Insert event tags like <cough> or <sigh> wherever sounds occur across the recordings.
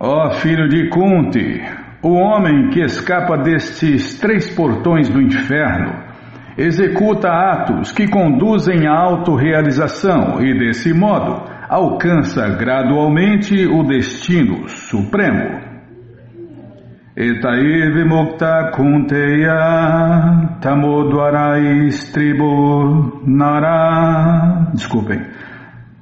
Ó filho de Kunti, o homem que escapa destes três portões do inferno executa atos que conduzem à autorrealização e, desse modo, alcança gradualmente o destino supremo. Etai vimukta kunteya tamodvarais nara. Desculpem.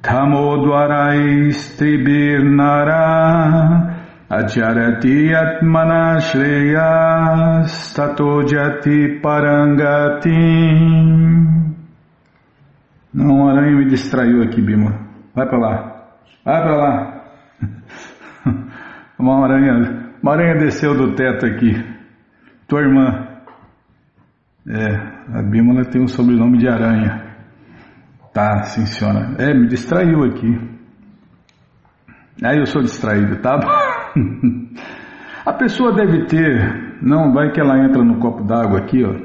Tamodvarais tribir nara. Acharati atmana shreyas tatojati parangati. Não, um aranha me distraiu aqui, Bima. Vai para lá. Vai para lá. <laughs> Uma aranha, uma aranha desceu do teto aqui. Tua irmã. É, a Bímola tem um sobrenome de aranha. Tá, sim senhora. É, me distraiu aqui. Aí eu sou distraído, tá? <laughs> A pessoa deve ter, não vai que ela entra no copo d'água aqui, ó.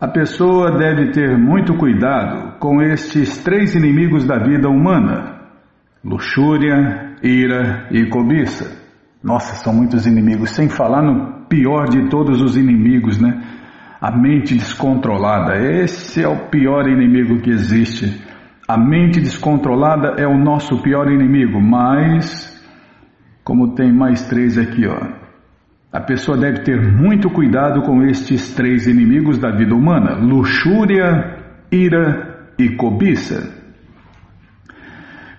A pessoa deve ter muito cuidado com estes três inimigos da vida humana: luxúria, ira e cobiça. Nossa, são muitos inimigos, sem falar no pior de todos os inimigos, né? A mente descontrolada. Esse é o pior inimigo que existe. A mente descontrolada é o nosso pior inimigo, mas como tem mais três aqui, ó. A pessoa deve ter muito cuidado com estes três inimigos da vida humana: luxúria, ira e cobiça.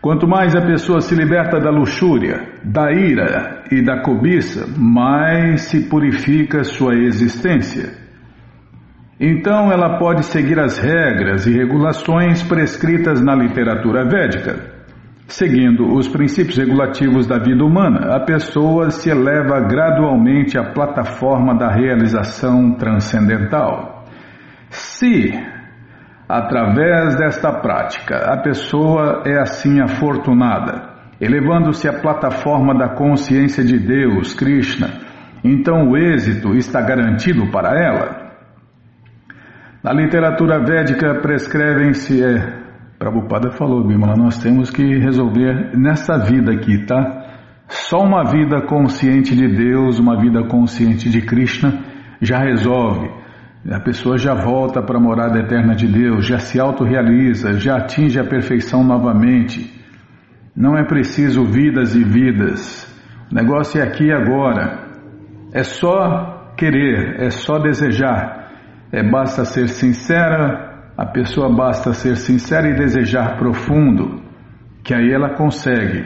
Quanto mais a pessoa se liberta da luxúria, da ira e da cobiça, mais se purifica sua existência. Então ela pode seguir as regras e regulações prescritas na literatura védica. Seguindo os princípios regulativos da vida humana, a pessoa se eleva gradualmente à plataforma da realização transcendental. Se, através desta prática, a pessoa é assim afortunada, elevando-se à plataforma da consciência de Deus, Krishna, então o êxito está garantido para ela. Na literatura védica prescrevem-se é, Prabhupada falou, Bimala, nós temos que resolver nessa vida aqui, tá? Só uma vida consciente de Deus, uma vida consciente de Krishna já resolve. A pessoa já volta para a morada eterna de Deus, já se autorrealiza, já atinge a perfeição novamente. Não é preciso vidas e vidas. O negócio é aqui e agora. É só querer, é só desejar. É basta ser sincera, a pessoa basta ser sincera e desejar profundo, que aí ela consegue.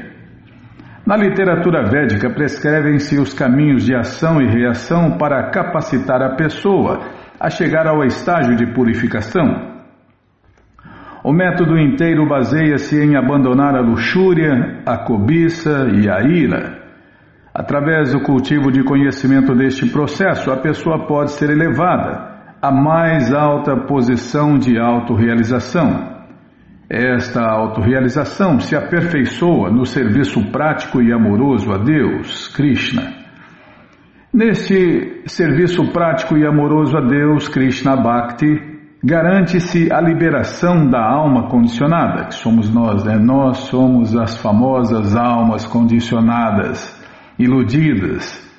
Na literatura védica prescrevem-se os caminhos de ação e reação para capacitar a pessoa a chegar ao estágio de purificação. O método inteiro baseia-se em abandonar a luxúria, a cobiça e a ira. Através do cultivo de conhecimento deste processo, a pessoa pode ser elevada a mais alta posição de autorrealização. Esta autorrealização se aperfeiçoa no serviço prático e amoroso a Deus, Krishna. Neste serviço prático e amoroso a Deus, Krishna Bhakti, garante-se a liberação da alma condicionada, que somos nós, né? Nós somos as famosas almas condicionadas, iludidas,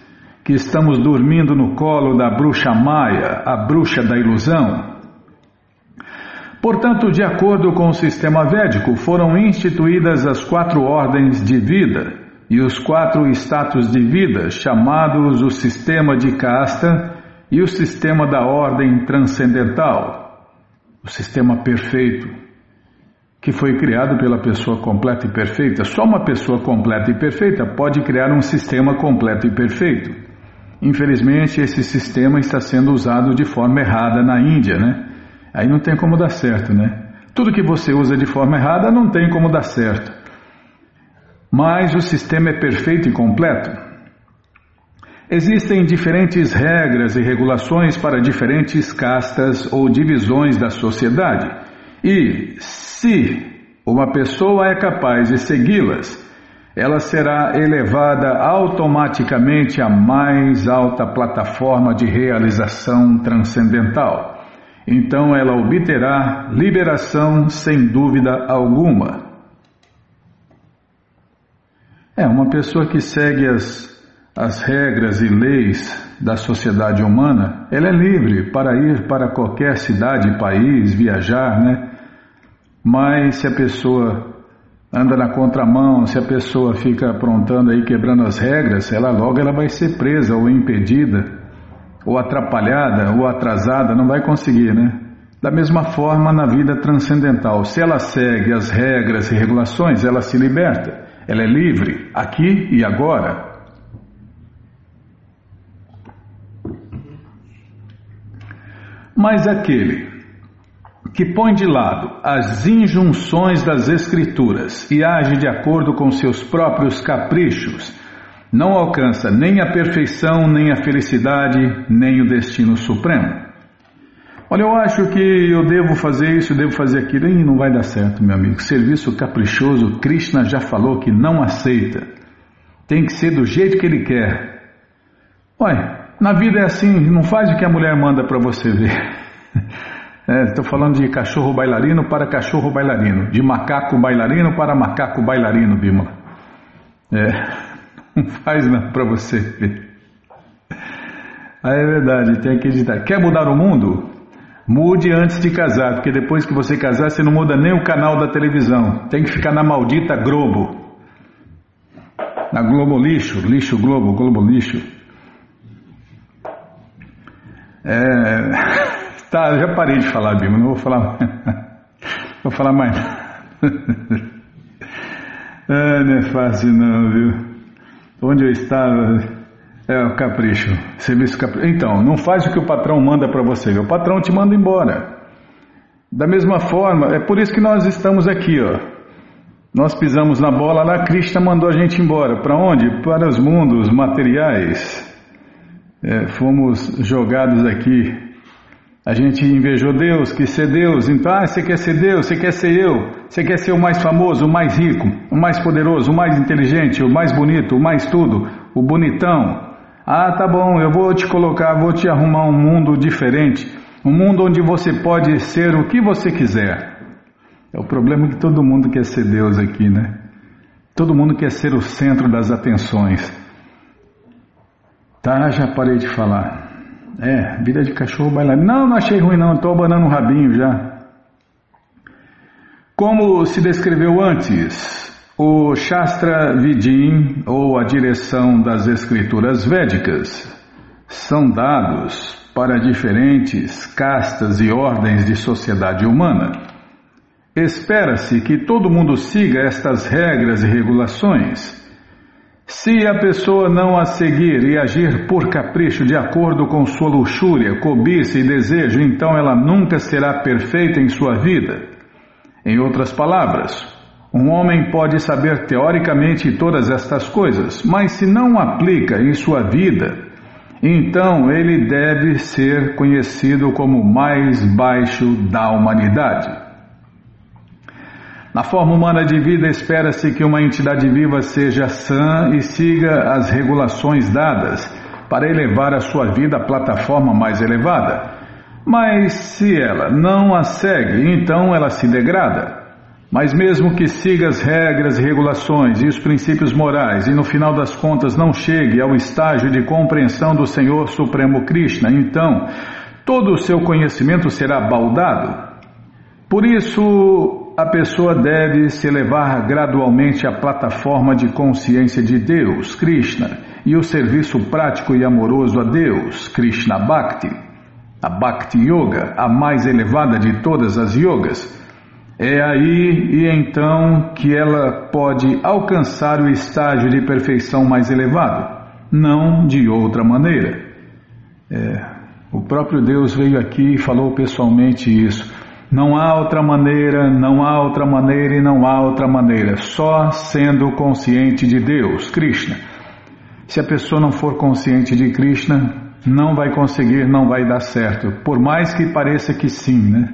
que estamos dormindo no colo da bruxa Maia, a bruxa da ilusão. Portanto, de acordo com o sistema védico, foram instituídas as quatro ordens de vida e os quatro status de vida, chamados o sistema de casta e o sistema da ordem transcendental, o sistema perfeito, que foi criado pela pessoa completa e perfeita. Só uma pessoa completa e perfeita pode criar um sistema completo e perfeito. Infelizmente, esse sistema está sendo usado de forma errada na Índia, né? Aí não tem como dar certo, né? Tudo que você usa de forma errada não tem como dar certo. Mas o sistema é perfeito e completo. Existem diferentes regras e regulações para diferentes castas ou divisões da sociedade. E se uma pessoa é capaz de segui-las, ela será elevada automaticamente à mais alta plataforma de realização transcendental. Então ela obterá liberação sem dúvida alguma. É, uma pessoa que segue as, as regras e leis da sociedade humana, ela é livre para ir para qualquer cidade, país, viajar, né? Mas se a pessoa anda na contramão, se a pessoa fica aprontando aí, quebrando as regras, ela logo ela vai ser presa ou impedida, ou atrapalhada, ou atrasada, não vai conseguir, né? Da mesma forma na vida transcendental, se ela segue as regras e regulações, ela se liberta, ela é livre, aqui e agora. Mas aquele que põe de lado as injunções das Escrituras e age de acordo com seus próprios caprichos, não alcança nem a perfeição, nem a felicidade, nem o destino supremo. Olha, eu acho que eu devo fazer isso, eu devo fazer aquilo, e não vai dar certo, meu amigo. Serviço caprichoso, Krishna já falou que não aceita. Tem que ser do jeito que ele quer. Olha, na vida é assim, não faz o que a mulher manda para você ver. <laughs> Estou é, falando de cachorro bailarino para cachorro bailarino, de macaco bailarino para macaco bailarino, Bímola. É, <laughs> não faz para você ver. Ah, é verdade, tem que acreditar. Quer mudar o mundo? Mude antes de casar, porque depois que você casar, você não muda nem o canal da televisão. Tem que ficar na maldita Globo. Na Globo Lixo, Lixo Globo, Globo Lixo. É. <laughs> Tá, já parei de falar, Bima, não vou falar <laughs> Vou falar mais. <laughs> ah, não é fácil não, viu? Onde eu estava. É o capricho. Serviço capricho. Então, não faz o que o patrão manda para você. O patrão te manda embora. Da mesma forma, é por isso que nós estamos aqui, ó. Nós pisamos na bola lá, Krishna mandou a gente embora. Para onde? Para os mundos materiais. É, fomos jogados aqui a gente invejou Deus, quis ser Deus, então, ah, você quer ser Deus, você quer ser eu, você quer ser o mais famoso, o mais rico, o mais poderoso, o mais inteligente, o mais bonito, o mais tudo, o bonitão. Ah, tá bom, eu vou te colocar, vou te arrumar um mundo diferente, um mundo onde você pode ser o que você quiser. É o problema que todo mundo quer ser Deus aqui, né? Todo mundo quer ser o centro das atenções. Tá, já parei de falar. É, vida de cachorro bailarino. Não, não achei ruim não, estou abanando o rabinho já. Como se descreveu antes, o Shastra Vidim, ou a direção das escrituras védicas, são dados para diferentes castas e ordens de sociedade humana. Espera-se que todo mundo siga estas regras e regulações se a pessoa não a seguir e agir por capricho de acordo com sua luxúria, cobiça e desejo, então ela nunca será perfeita em sua vida. Em outras palavras, um homem pode saber teoricamente todas estas coisas, mas se não aplica em sua vida, então ele deve ser conhecido como o mais baixo da humanidade. Na forma humana de vida, espera-se que uma entidade viva seja sã e siga as regulações dadas para elevar a sua vida à plataforma mais elevada. Mas se ela não a segue, então ela se degrada. Mas mesmo que siga as regras e regulações e os princípios morais e no final das contas não chegue ao estágio de compreensão do Senhor Supremo Krishna, então todo o seu conhecimento será baldado. Por isso, a pessoa deve se elevar gradualmente à plataforma de consciência de Deus, Krishna, e o serviço prático e amoroso a Deus, Krishna Bhakti, a Bhakti Yoga, a mais elevada de todas as yogas. É aí e então que ela pode alcançar o estágio de perfeição mais elevado, não de outra maneira. É, o próprio Deus veio aqui e falou pessoalmente isso. Não há outra maneira, não há outra maneira e não há outra maneira, só sendo consciente de Deus, Krishna. Se a pessoa não for consciente de Krishna, não vai conseguir, não vai dar certo, por mais que pareça que sim, né?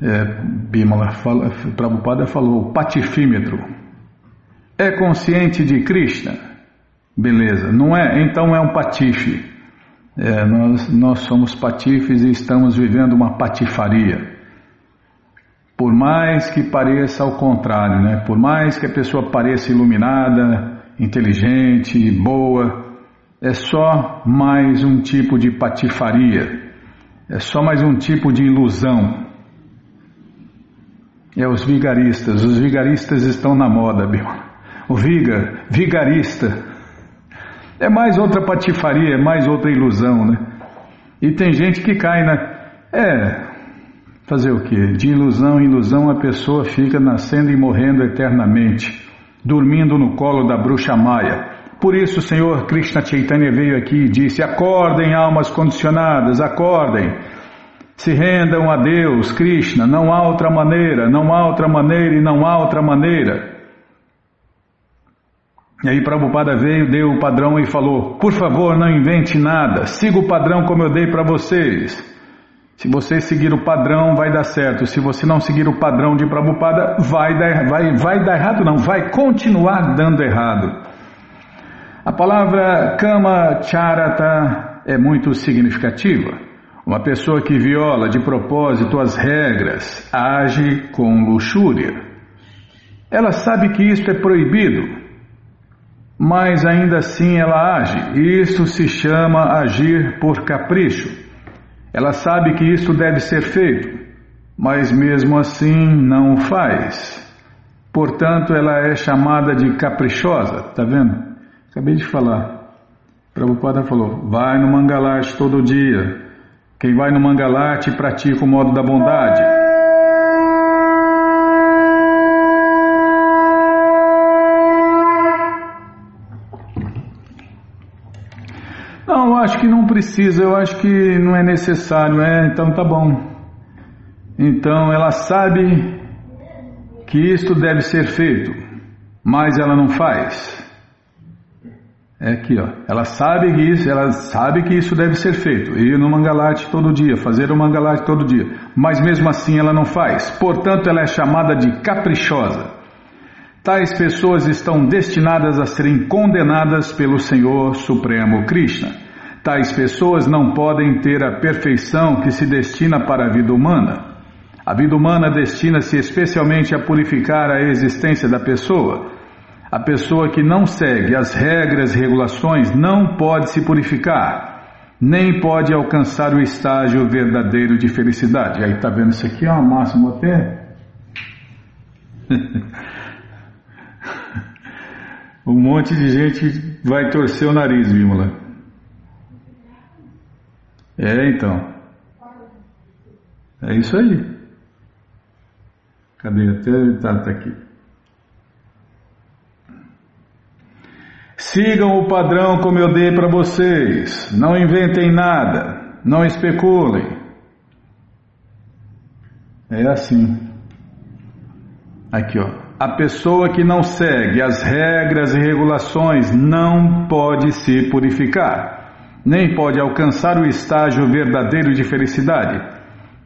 É, Bimala fala, Prabhupada falou, patifímetro. É consciente de Krishna? Beleza, não é? Então é um patife. É, nós, nós somos patifes e estamos vivendo uma patifaria. Por mais que pareça ao contrário, né? Por mais que a pessoa pareça iluminada, inteligente, boa, é só mais um tipo de patifaria, é só mais um tipo de ilusão. É os vigaristas, os vigaristas estão na moda, Bill. O viga, vigarista, é mais outra patifaria, é mais outra ilusão, né? E tem gente que cai na. É. Fazer o quê? De ilusão em ilusão a pessoa fica nascendo e morrendo eternamente, dormindo no colo da bruxa Maia. Por isso o Senhor Krishna Chaitanya veio aqui e disse: Acordem, almas condicionadas, acordem. Se rendam a Deus, Krishna, não há outra maneira, não há outra maneira e não há outra maneira. E aí Prabhupada veio, deu o padrão e falou: Por favor, não invente nada, siga o padrão como eu dei para vocês. Se você seguir o padrão, vai dar certo. Se você não seguir o padrão de Prabhupada, vai dar, vai, vai dar errado, não, vai continuar dando errado. A palavra Kama Charata é muito significativa. Uma pessoa que viola de propósito as regras age com luxúria. Ela sabe que isto é proibido, mas ainda assim ela age. Isso se chama agir por capricho. Ela sabe que isso deve ser feito, mas mesmo assim não o faz. Portanto, ela é chamada de caprichosa, tá vendo? Acabei de falar. Prabhupada falou: vai no Mangalarte todo dia. Quem vai no Mangalarte pratica o modo da bondade. Acho que não precisa, eu acho que não é necessário, é, então tá bom. Então ela sabe que isto deve ser feito, mas ela não faz. É aqui, ó. Ela sabe que isso, ela sabe que isso deve ser feito. Ir no mangalate todo dia, fazer o mangalate todo dia. Mas mesmo assim ela não faz. Portanto, ela é chamada de caprichosa. Tais pessoas estão destinadas a serem condenadas pelo Senhor Supremo Krishna. Tais pessoas não podem ter a perfeição que se destina para a vida humana. A vida humana destina-se especialmente a purificar a existência da pessoa. A pessoa que não segue as regras e regulações não pode se purificar, nem pode alcançar o estágio verdadeiro de felicidade. Aí está vendo isso aqui, ó, máximo até. <laughs> um monte de gente vai torcer o nariz, Bímola. É, então. É isso aí. Cadê? Até tá, tá aqui. Sigam o padrão como eu dei para vocês. Não inventem nada. Não especulem. É assim. Aqui, ó. A pessoa que não segue as regras e regulações não pode se purificar nem pode alcançar o estágio verdadeiro de felicidade.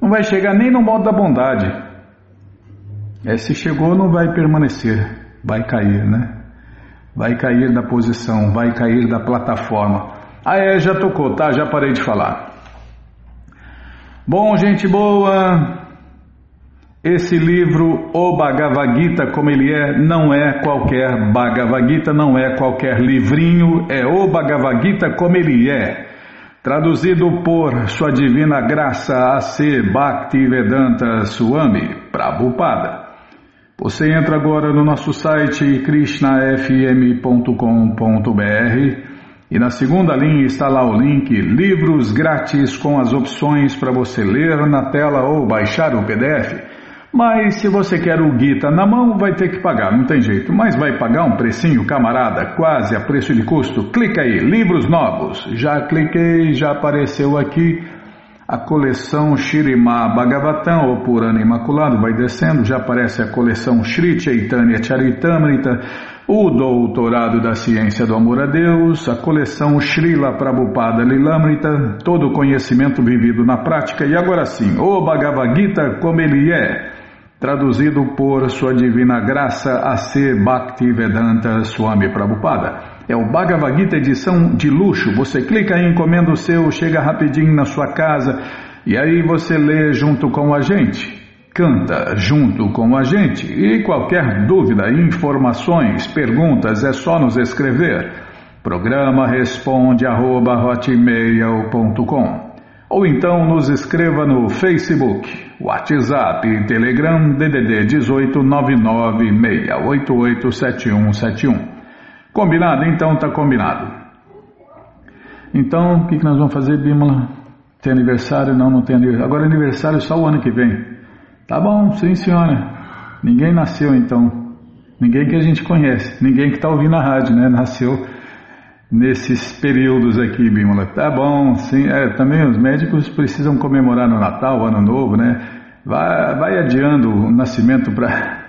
Não vai chegar nem no modo da bondade. É, se chegou, não vai permanecer, vai cair, né? Vai cair da posição, vai cair da plataforma. Ah, é, já tocou, tá? Já parei de falar. Bom, gente boa, esse livro, o Bhagavad Gita, como ele é, não é qualquer Bhagavad Gita, não é qualquer livrinho, é o Bhagavad Gita como ele é. Traduzido por Sua Divina Graça A.C. Bhaktivedanta Swami Prabhupada. Você entra agora no nosso site krishnafm.com.br e na segunda linha está lá o link Livros Grátis com as opções para você ler na tela ou baixar o PDF. Mas se você quer o Gita na mão, vai ter que pagar, não tem jeito. Mas vai pagar um precinho, camarada, quase a preço de custo. Clica aí, livros novos. Já cliquei, já apareceu aqui a coleção Shirima Bhagavatam, ou Purana Imaculado, vai descendo, já aparece a coleção Shri Chaitanya Charitamrita, o Doutorado da Ciência do Amor a Deus, a coleção Srila Prabhupada Lilamrita, todo o conhecimento vivido na prática, e agora sim, o Bhagavad Gita como ele é traduzido por Sua Divina Graça A.C. Bhaktivedanta Swami Prabhupada. É o Bhagavad Gita edição de luxo. Você clica aí, encomenda o seu, chega rapidinho na sua casa e aí você lê junto com a gente. canta junto com a gente. E qualquer dúvida, informações, perguntas, é só nos escrever. Programa responde arroba, ou então nos escreva no Facebook, WhatsApp e Telegram DDD 18 996887171. Combinado? Então tá combinado. Então, o que, que nós vamos fazer, Bímola? Tem aniversário? Não, não tem aniversário. Agora aniversário é só o ano que vem. Tá bom, sim senhora. Ninguém nasceu então. Ninguém que a gente conhece. Ninguém que está ouvindo a rádio, né? Nasceu nesses períodos aqui, Bímola. Tá bom, sim. É, também os médicos precisam comemorar no Natal, Ano Novo, né? Vai, vai adiando o nascimento para. <laughs>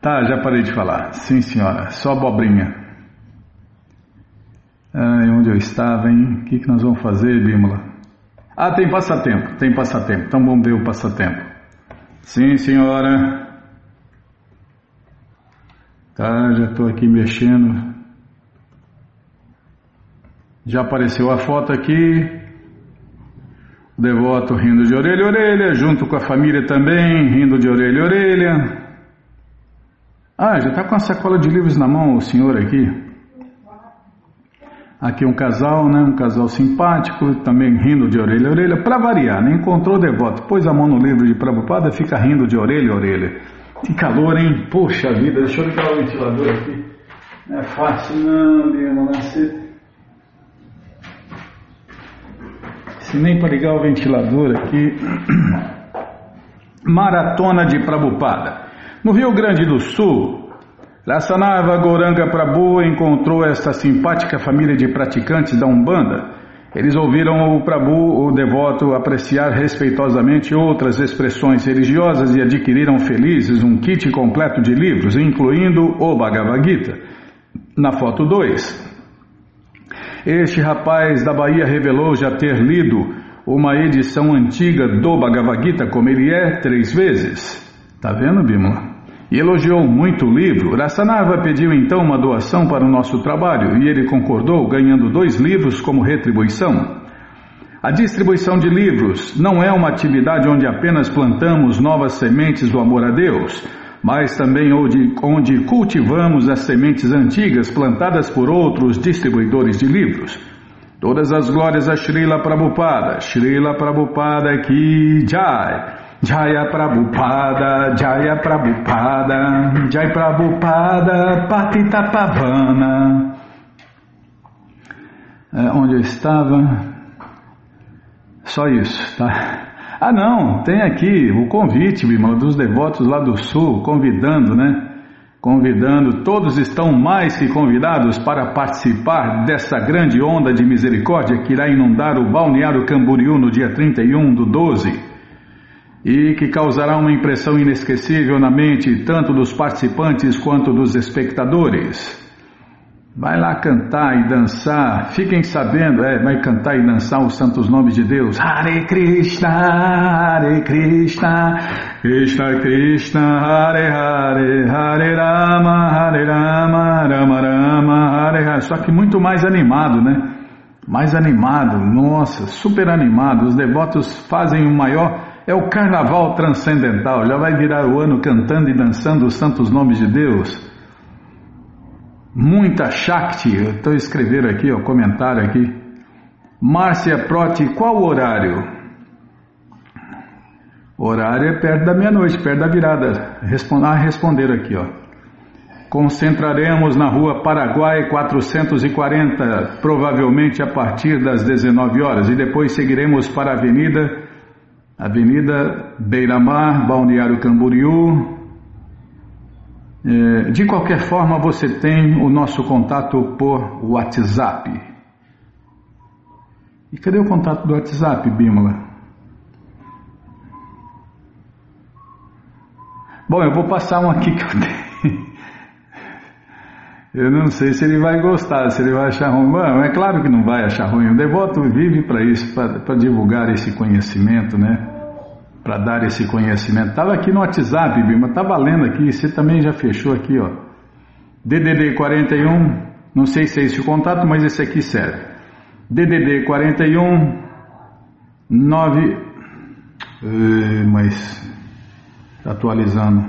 Tá, já parei de falar. Sim, senhora. Só abobrinha. Ai, onde eu estava, hein? O que, que nós vamos fazer, Bímola? Ah, tem passatempo, tem passatempo. Então vamos ver o passatempo. Sim, senhora. Tá, já estou aqui mexendo. Já apareceu a foto aqui. O devoto rindo de orelha a orelha, junto com a família também, rindo de orelha a orelha. Ah, já está com a sacola de livros na mão o senhor aqui. Aqui um casal, né? Um casal simpático, também rindo de orelha a orelha, para variar, né? Encontrou o devoto, pôs a mão no livro de Prabhupada, fica rindo de orelha a orelha. Que calor, hein? Poxa vida, deixa eu ligar o ventilador aqui. É fácil não, Bima, nascer. Se nem para ligar o ventilador aqui. <clears throat> Maratona de Prabhupada. No Rio Grande do Sul, Lassanava Goranga Prabhu encontrou esta simpática família de praticantes da Umbanda. Eles ouviram o Prabhu, o devoto, apreciar respeitosamente outras expressões religiosas e adquiriram felizes um kit completo de livros, incluindo o Bhagavad Gita. Na foto 2. Este rapaz da Bahia revelou já ter lido uma edição antiga do Bhagavad Gita, como ele é, três vezes. Tá vendo, Bimala? e elogiou muito o livro, Rassanava pediu então uma doação para o nosso trabalho e ele concordou, ganhando dois livros como retribuição. A distribuição de livros não é uma atividade onde apenas plantamos novas sementes do amor a Deus, mas também onde, onde cultivamos as sementes antigas plantadas por outros distribuidores de livros. Todas as glórias a Srila Prabhupada, Srila Prabhupada Ki Jai. Jaya Prabhupada, Jaya Prabhupada, Jaya Prabhupada, Patita Pavana. É, onde eu estava? Só isso, tá? Ah, não, tem aqui o convite, irmão, dos devotos lá do sul, convidando, né? Convidando, todos estão mais que convidados para participar dessa grande onda de misericórdia que irá inundar o balneário Camboriú no dia 31 do 12 e que causará uma impressão inesquecível na mente tanto dos participantes quanto dos espectadores. Vai lá cantar e dançar, fiquem sabendo, é, vai cantar e dançar os santos nomes de Deus. Hare Krishna, Hare Krishna, Krishna Krishna, Hare Hare, Hare Rama, Hare Rama, Rama Rama, Hare Hare. Só que muito mais animado, né? Mais animado, nossa, super animado. Os devotos fazem o maior é o carnaval transcendental, já vai virar o ano cantando e dançando os santos nomes de Deus. Muita Shakti, estou escrevendo aqui, o comentário aqui. Márcia Proti, qual o horário? Horário é perto da meia-noite, perto da virada. Respond, ah, responderam aqui, ó. Concentraremos na rua Paraguai 440, provavelmente a partir das 19 horas, e depois seguiremos para a Avenida Avenida Beira-Mar, Balneário Camboriú. É, de qualquer forma, você tem o nosso contato por WhatsApp. E cadê o contato do WhatsApp, Bímola? Bom, eu vou passar um aqui que eu tenho. <laughs> Eu não sei se ele vai gostar, se ele vai achar ruim. Bom, é claro que não vai achar ruim. O devoto vive para isso, para divulgar esse conhecimento, né? Para dar esse conhecimento. Estava aqui no WhatsApp, Bima, está valendo aqui. Você também já fechou aqui, ó. DDD 41, não sei se é esse o contato, mas esse aqui serve. DDD 41 9. Uh, mas atualizando.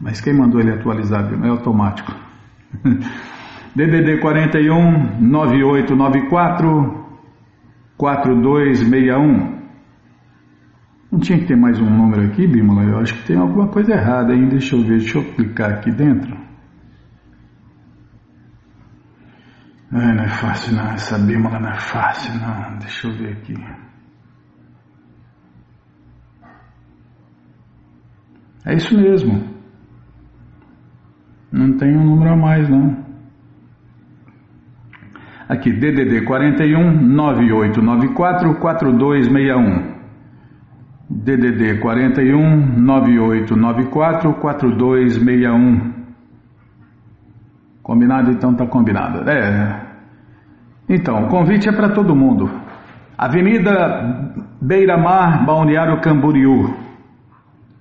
Mas quem mandou ele atualizar? É automático. DDD 41 9894 4261. Não tinha que ter mais um número aqui, Bímola? Eu acho que tem alguma coisa errada aí. Deixa eu ver, deixa eu clicar aqui dentro. Ai, não é fácil não, essa Bímola não é fácil não. Deixa eu ver aqui. É isso mesmo. Não tem um número a mais não. Aqui, DDD 41 9894 4261. DDD 41 9894 4261. Combinado? Então tá combinado. É. Então, o convite é para todo mundo. Avenida Beira Mar, Balneário Camboriú.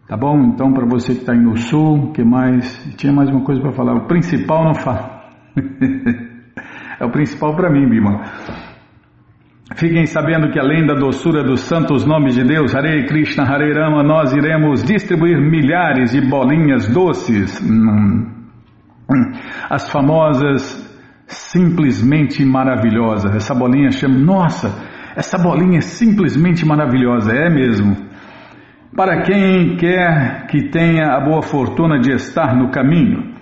Tá bom? Então, para você que está aí no sul, que mais? Tinha mais uma coisa para falar. O principal não fala. <laughs> é o principal para mim, Bima. Fiquem sabendo que além da doçura dos santos nomes de Deus, Hare Krishna, Hare Rama, nós iremos distribuir milhares de bolinhas doces, hum, hum, as famosas simplesmente maravilhosas. Essa bolinha chama, nossa, essa bolinha é simplesmente maravilhosa, é mesmo. Para quem quer que tenha a boa fortuna de estar no caminho,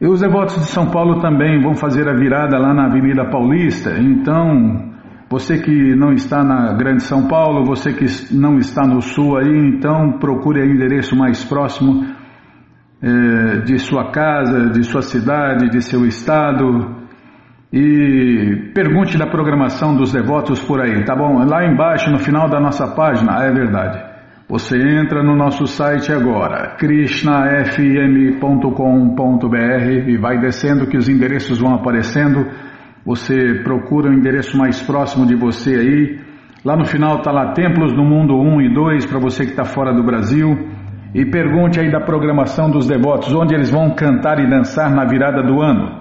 e os devotos de São Paulo também vão fazer a virada lá na Avenida Paulista, então você que não está na Grande São Paulo, você que não está no Sul aí, então procure o endereço mais próximo eh, de sua casa, de sua cidade, de seu estado e pergunte da programação dos devotos por aí, tá bom? Lá embaixo, no final da nossa página, ah, é verdade. Você entra no nosso site agora, krishnafm.com.br e vai descendo que os endereços vão aparecendo. Você procura o endereço mais próximo de você aí. Lá no final está lá Templos do Mundo 1 e 2 para você que está fora do Brasil. E pergunte aí da programação dos devotos, onde eles vão cantar e dançar na virada do ano.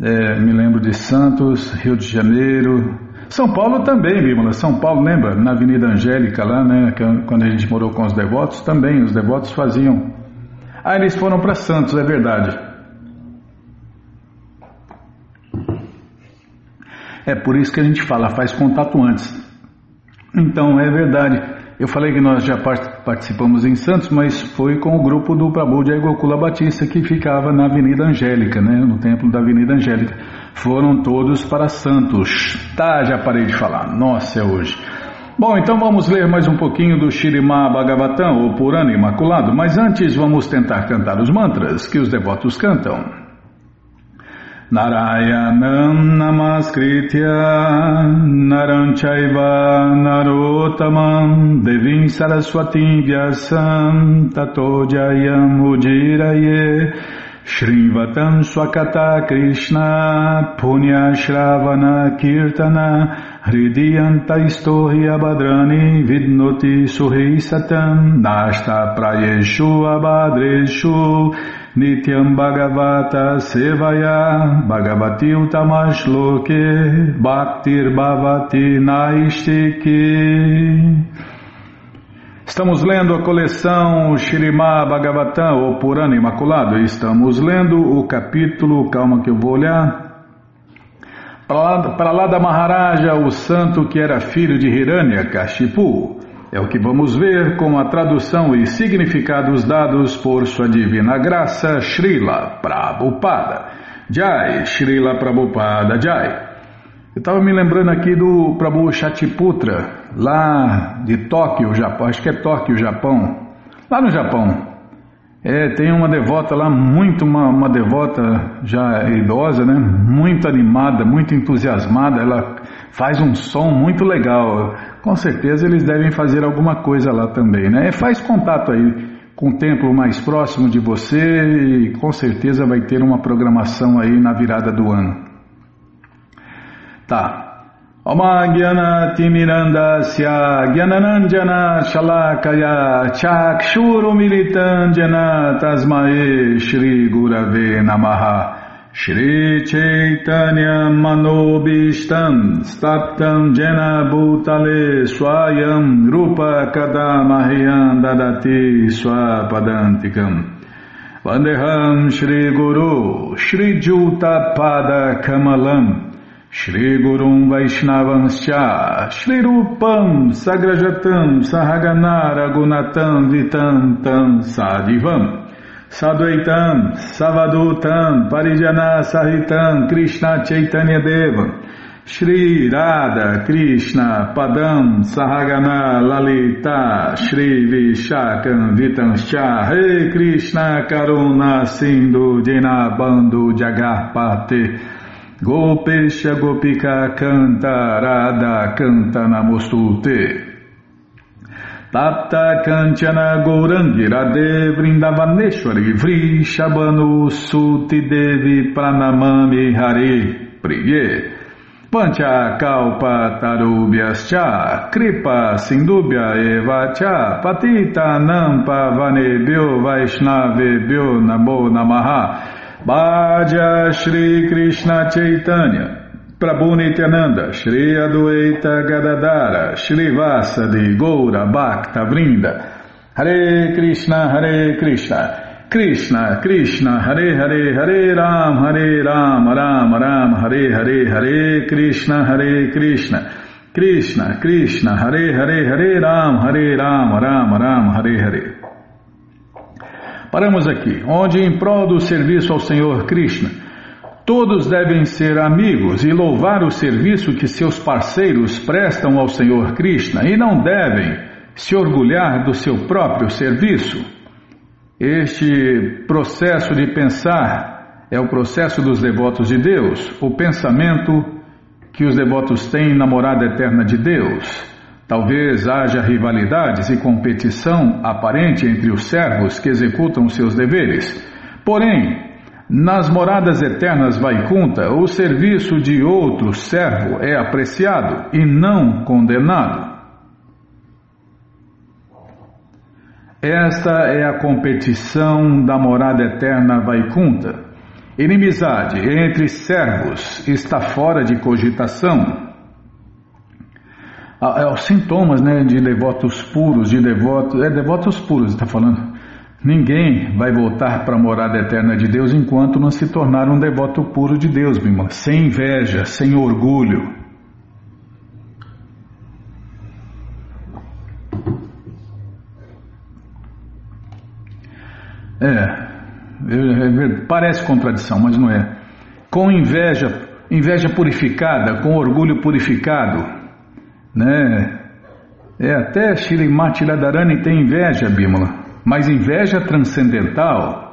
É, me lembro de Santos, Rio de Janeiro, são Paulo também, Bímola. São Paulo, lembra? Na Avenida Angélica, lá, né? Quando a gente morou com os devotos, também os devotos faziam. Ah, eles foram para Santos, é verdade. É por isso que a gente fala, faz contato antes. Então, é verdade. Eu falei que nós já participamos em Santos, mas foi com o grupo do Prabhu de Gokula Batista que ficava na Avenida Angélica, né? No templo da Avenida Angélica foram todos para Santos. Tá, já parei de falar. Nossa, é hoje. Bom, então vamos ler mais um pouquinho do Shirimá Bhagavatam, ou Purana Imaculado, mas antes vamos tentar cantar os mantras que os devotos cantam. Narayanam Namaskritya Naranchaiva Narotamam Devim Saraswatim Vyasam Tato Jayam Ujiraye Shrivatam Swakata Krishna Punya Shravana Kirtana Hridiyanta Istohi Abhadrani Vidnoti Suhi Satam Nashta Prayeshu Abhadreshu Nityam Bhagavata Sevaya Bhagavati Utamashloke Bhaktir Bhavati Naistiki Estamos lendo a coleção Shirimá Bhagavatam, ou Purana Imaculado. Estamos lendo o capítulo, calma que eu vou olhar. Para lá, lá da Maharaja, o santo que era filho de Hiranya Kashipu. É o que vamos ver com a tradução e significados dados por sua divina graça, Srila Prabhupada. Jai, Srila Prabhupada Jai. Eu estava me lembrando aqui do Prabhu Shatiputra, lá de Tóquio, Japão, acho que é Tóquio, Japão, lá no Japão. É, tem uma devota lá, muito uma, uma devota já idosa, né? Muito animada, muito entusiasmada. Ela faz um som muito legal. Com certeza eles devem fazer alguma coisa lá também, né? Faz contato aí com o templo mais próximo de você e com certeza vai ter uma programação aí na virada do ano. Tá. Omagyana Timirandasya Gyananandjana Shalakaya Chakshuru Militandjana Tasmae Shri Chaitanya Manobishtam Staptam Jena Bhutale Swayam Rupa Kadamahyam Dadati Swapadantikam. Vandeham Shri Guru Shri Juta Pada Kamalam. Shri Gurum Vaishnavanscha Shri Rupam Sagrajatam Sahagana Ragunatam Vitantam Sadivam Sadvaitam, Savadutam, Parijana Sahitam, Krishna Chaitanya Deva, Shri Radha Krishna Padam Sahagana Lalita Shri Vishakam Vitanscha Re Krishna Karuna Sindhu Dinabando Jagarpate Gopesha Gopika Canta Radha Canta Namostute Tapta Kanchana Gourangi Radhe Vrindavaneshwari Vri Shabanu Suti Devi Pranamami Hari Priye. Pancha Kalpa Tarubhyascha Kripa Sindubhya Eva Cha Patita Nampa Vanebhyo Vaishnavebhyo Namo Namaha. Bhaja Shri Krishna Chaitanya Prabhu Nityananda, Shri Adueita Gadadara, Shri Vasadi, Goura, Bhakta, Vrinda, Hare Krishna, Hare Krishna, Krishna, Krishna, Hare Hare, Hare Ram, Hare Ram, Ram Ram, Hare Hare, Hare Krishna, Hare Krishna, Krishna, Krishna, Hare Hare, Hare Ram, Hare Ram, Ram Ram, Hare Hare. Paramos aqui, onde em prol do serviço ao Senhor Krishna, Todos devem ser amigos e louvar o serviço que seus parceiros prestam ao Senhor Krishna e não devem se orgulhar do seu próprio serviço. Este processo de pensar é o processo dos devotos de Deus, o pensamento que os devotos têm na morada eterna de Deus. Talvez haja rivalidades e competição aparente entre os servos que executam seus deveres. Porém, nas moradas eternas Vaikunta, o serviço de outro servo é apreciado e não condenado. Esta é a competição da morada eterna Vaikunta. Inimizade entre servos está fora de cogitação. Ah, é, os sintomas né, de devotos puros, de devotos. É devotos puros, está falando. Ninguém vai voltar para a morada eterna de Deus enquanto não se tornar um devoto puro de Deus, irmão, sem inveja, sem orgulho. É, parece contradição, mas não é. Com inveja, inveja purificada, com orgulho purificado, né? É, até Shirimati Radharani tem inveja, Bímola. Mas inveja transcendental,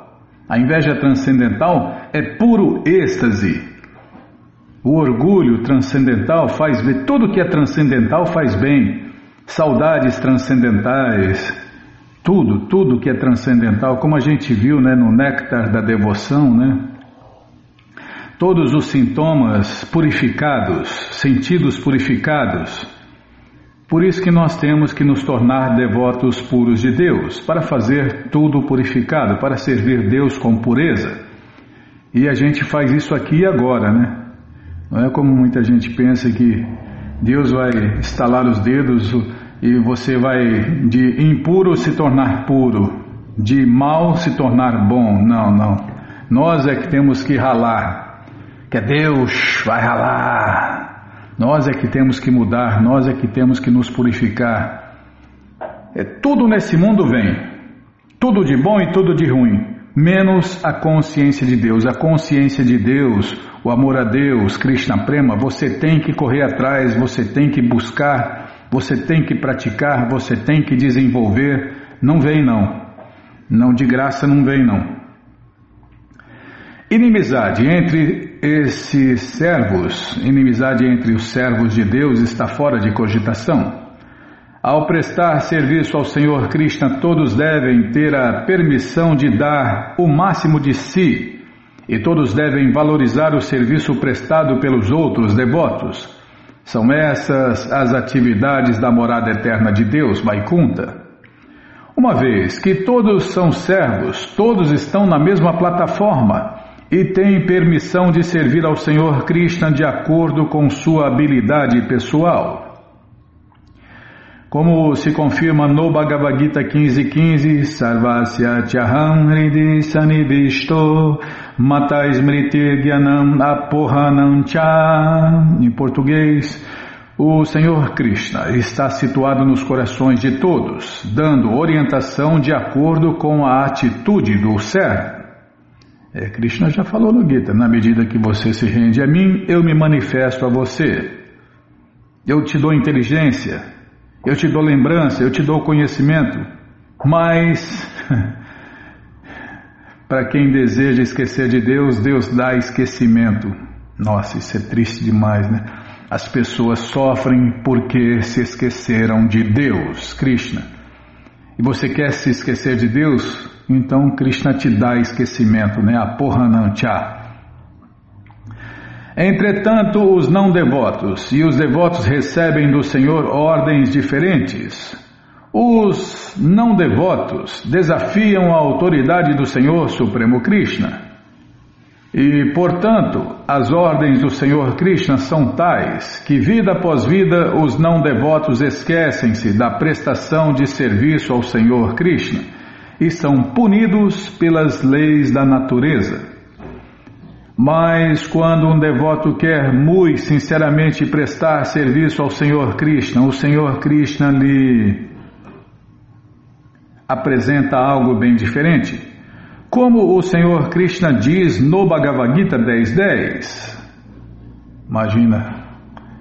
a inveja transcendental é puro êxtase. O orgulho transcendental faz bem, tudo que é transcendental faz bem. Saudades transcendentais, tudo, tudo que é transcendental, como a gente viu né, no néctar da devoção, né? Todos os sintomas purificados, sentidos purificados, por isso que nós temos que nos tornar devotos puros de Deus, para fazer tudo purificado, para servir Deus com pureza. E a gente faz isso aqui e agora, né? Não é como muita gente pensa que Deus vai estalar os dedos e você vai de impuro se tornar puro, de mal se tornar bom. Não, não. Nós é que temos que ralar. Que é Deus vai ralar nós é que temos que mudar, nós é que temos que nos purificar. É, tudo nesse mundo vem, tudo de bom e tudo de ruim, menos a consciência de Deus. A consciência de Deus, o amor a Deus, Krishna Prema, você tem que correr atrás, você tem que buscar, você tem que praticar, você tem que desenvolver. Não vem não, não de graça não vem não. Inimizade entre esses servos, inimizade entre os servos de Deus está fora de cogitação. Ao prestar serviço ao Senhor Krishna, todos devem ter a permissão de dar o máximo de si e todos devem valorizar o serviço prestado pelos outros devotos. São essas as atividades da morada eterna de Deus, Vaikunta. Uma vez que todos são servos, todos estão na mesma plataforma e tem permissão de servir ao Senhor Krishna de acordo com sua habilidade pessoal. Como se confirma no Bhagavad Gita 15.15, Sarvasya Chaham Hridi Sanivisto Mata Smriti Gyanam Apohanam Cha. Em português, o Senhor Krishna está situado nos corações de todos, dando orientação de acordo com a atitude do servo. É, Krishna já falou no Gita: na medida que você se rende a mim, eu me manifesto a você. Eu te dou inteligência, eu te dou lembrança, eu te dou conhecimento, mas <laughs> para quem deseja esquecer de Deus, Deus dá esquecimento. Nossa, isso é triste demais, né? As pessoas sofrem porque se esqueceram de Deus, Krishna. E você quer se esquecer de Deus? Então Krishna te dá esquecimento, né? A Pohanancha. Entretanto, os não devotos e os devotos recebem do Senhor ordens diferentes. Os não devotos desafiam a autoridade do Senhor Supremo Krishna. E, portanto, as ordens do Senhor Krishna são tais que, vida após vida, os não devotos esquecem-se da prestação de serviço ao Senhor Krishna e são punidos pelas leis da natureza. Mas quando um devoto quer muito sinceramente prestar serviço ao Senhor Krishna, o Senhor Krishna lhe apresenta algo bem diferente. Como o Senhor Krishna diz no Bhagavad Gita 10.10. Imagina,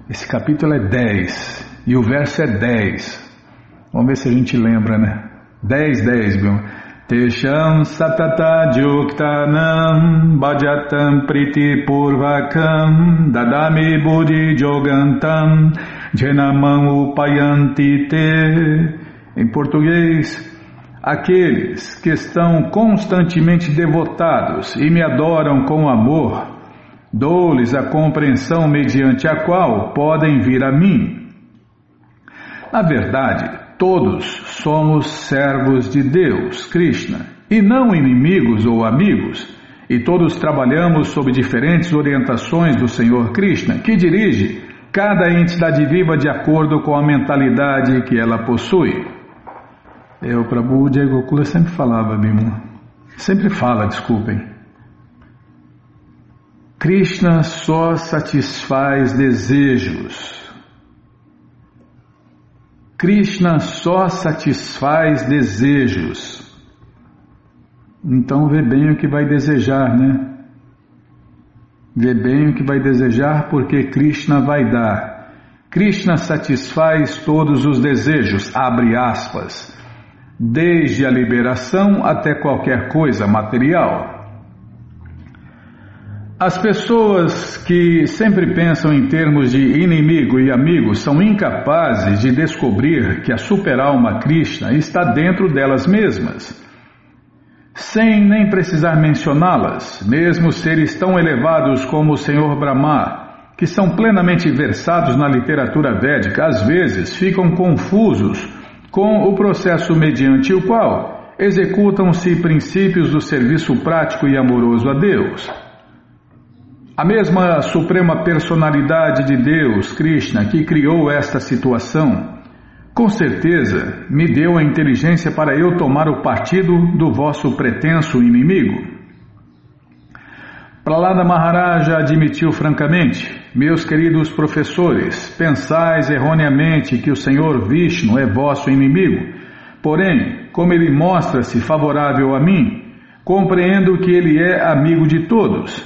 esse capítulo é 10 e o verso é 10. Vamos ver se a gente lembra, né? 10, 10, viu? Tesham satata juktanam bhajatam priti purvakam dadami buddhi jogantam janamam upayanti te. Em português, Aqueles que estão constantemente devotados e me adoram com amor, dou-lhes a compreensão mediante a qual podem vir a mim. Na verdade, todos somos servos de Deus, Krishna, e não inimigos ou amigos, e todos trabalhamos sob diferentes orientações do Senhor Krishna, que dirige cada entidade viva de acordo com a mentalidade que ela possui. É, o Prabhu Jai Gokula sempre falava, Bimala. Sempre fala, desculpem. Krishna só satisfaz desejos. Krishna só satisfaz desejos. Então vê bem o que vai desejar, né? Vê bem o que vai desejar, porque Krishna vai dar. Krishna satisfaz todos os desejos, abre aspas desde a liberação até qualquer coisa material. As pessoas que sempre pensam em termos de inimigo e amigo são incapazes de descobrir que a superalma Krishna está dentro delas mesmas. Sem nem precisar mencioná-las, mesmo seres tão elevados como o Senhor Brahma, que são plenamente versados na literatura védica, às vezes ficam confusos com o processo mediante o qual executam-se princípios do serviço prático e amoroso a Deus. A mesma Suprema Personalidade de Deus, Krishna, que criou esta situação, com certeza me deu a inteligência para eu tomar o partido do vosso pretenso inimigo. Pralada Maharaja admitiu francamente: Meus queridos professores, pensais erroneamente que o Senhor Vishnu é vosso inimigo. Porém, como ele mostra-se favorável a mim, compreendo que ele é amigo de todos.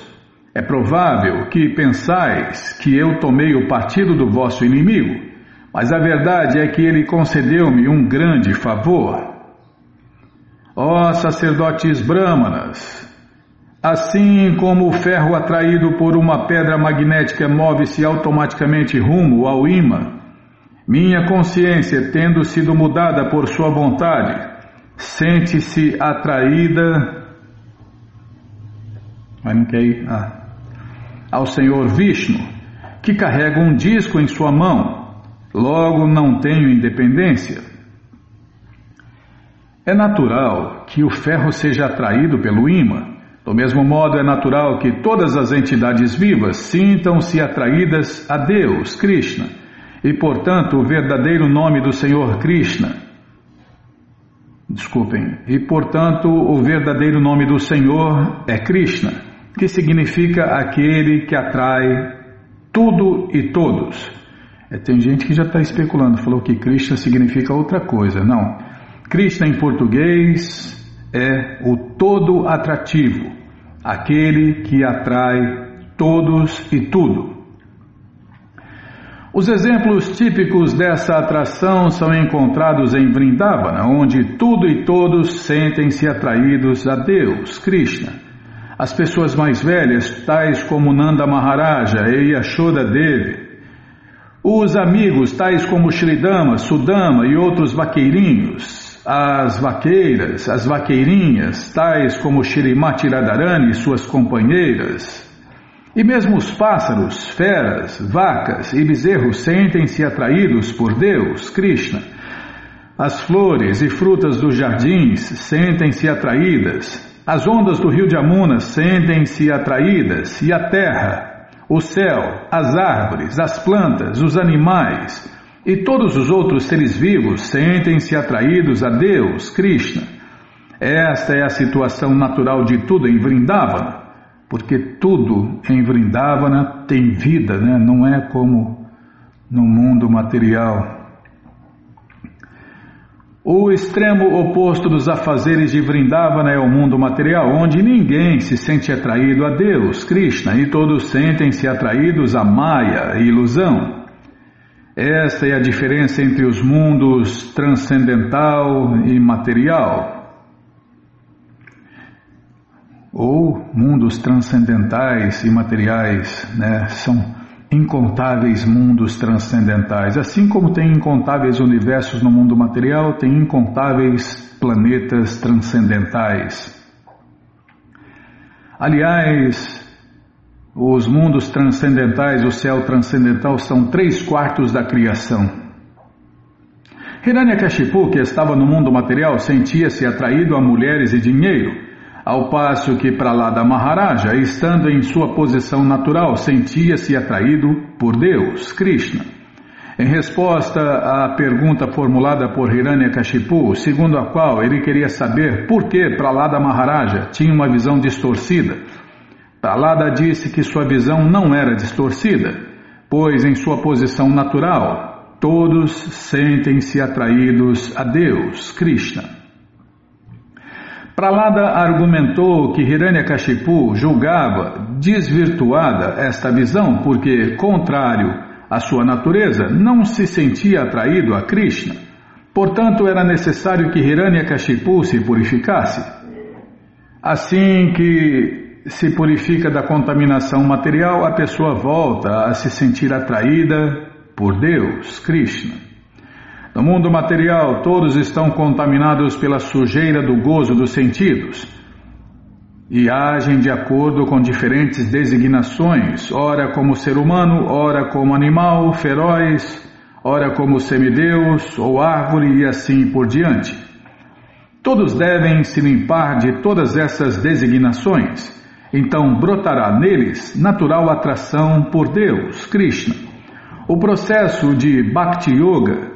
É provável que pensais que eu tomei o partido do vosso inimigo, mas a verdade é que ele concedeu-me um grande favor. Ó sacerdotes brâmanas, Assim como o ferro atraído por uma pedra magnética move-se automaticamente rumo ao imã, minha consciência, tendo sido mudada por sua vontade, sente-se atraída. Não quer ir? Ah. Ao Senhor Vishnu, que carrega um disco em sua mão, logo não tenho independência. É natural que o ferro seja atraído pelo imã Do mesmo modo, é natural que todas as entidades vivas sintam-se atraídas a Deus, Krishna, e, portanto, o verdadeiro nome do Senhor Krishna. Desculpem, e, portanto, o verdadeiro nome do Senhor é Krishna, que significa aquele que atrai tudo e todos. É, tem gente que já está especulando, falou que Krishna significa outra coisa. Não. Krishna em português é o todo atrativo, aquele que atrai todos e tudo. Os exemplos típicos dessa atração são encontrados em Vrindavana, onde tudo e todos sentem-se atraídos a Deus, Krishna. As pessoas mais velhas, tais como Nanda Maharaja e Yashoda Devi, os amigos, tais como Shridama, Sudama e outros vaqueirinhos, as vaqueiras, as vaqueirinhas, tais como Shirimati Radharani e suas companheiras, e mesmo os pássaros, feras, vacas e bezerros sentem-se atraídos por Deus, Krishna. As flores e frutas dos jardins sentem-se atraídas, as ondas do rio de Amuna sentem-se atraídas, e a terra, o céu, as árvores, as plantas, os animais, e todos os outros seres vivos sentem-se atraídos a Deus, Krishna. Esta é a situação natural de tudo em Vrindavana, porque tudo em Vrindavana tem vida, né? não é como no mundo material. O extremo oposto dos afazeres de Vrindavana é o mundo material, onde ninguém se sente atraído a Deus, Krishna, e todos sentem-se atraídos a Maya, ilusão. Esta é a diferença entre os mundos transcendental e material. Ou mundos transcendentais e materiais, né? São incontáveis mundos transcendentais. Assim como tem incontáveis universos no mundo material, tem incontáveis planetas transcendentais. Aliás, os mundos transcendentais, o céu transcendental, são três quartos da criação. Hiranyakashipu, que estava no mundo material, sentia-se atraído a mulheres e dinheiro, ao passo que Pralada Maharaja, estando em sua posição natural, sentia-se atraído por Deus, Krishna. Em resposta à pergunta formulada por Hiranyakashipu, segundo a qual ele queria saber por que Pralada Maharaja tinha uma visão distorcida, Talada disse que sua visão não era distorcida, pois em sua posição natural, todos sentem-se atraídos a Deus, Krishna. Pralada argumentou que Hiranyakashipu julgava desvirtuada esta visão porque, contrário à sua natureza, não se sentia atraído a Krishna. Portanto, era necessário que Hiranyakashipu se purificasse. Assim que se purifica da contaminação material, a pessoa volta a se sentir atraída por Deus, Krishna. No mundo material, todos estão contaminados pela sujeira do gozo dos sentidos e agem de acordo com diferentes designações, ora como ser humano, ora como animal feroz, ora como semideus ou árvore e assim por diante. Todos devem se limpar de todas essas designações então brotará neles natural atração por Deus, Krishna. O processo de Bhakti Yoga,